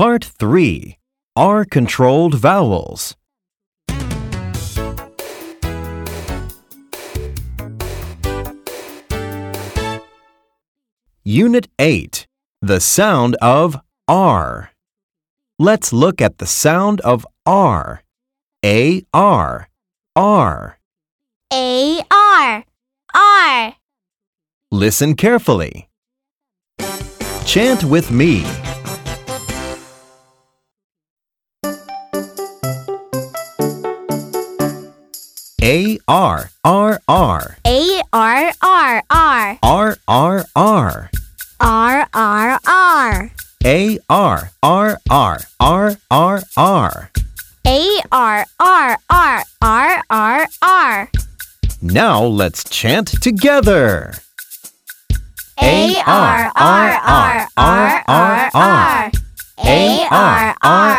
Part 3 R controlled vowels. Unit 8 The sound of R. Let's look at the sound of R. A R. R. A R R Listen carefully. Chant with me. A R R R A R R R R R R R R R A R R R R R R A R R R R R R Now let's chant together. A R R R R R R A R R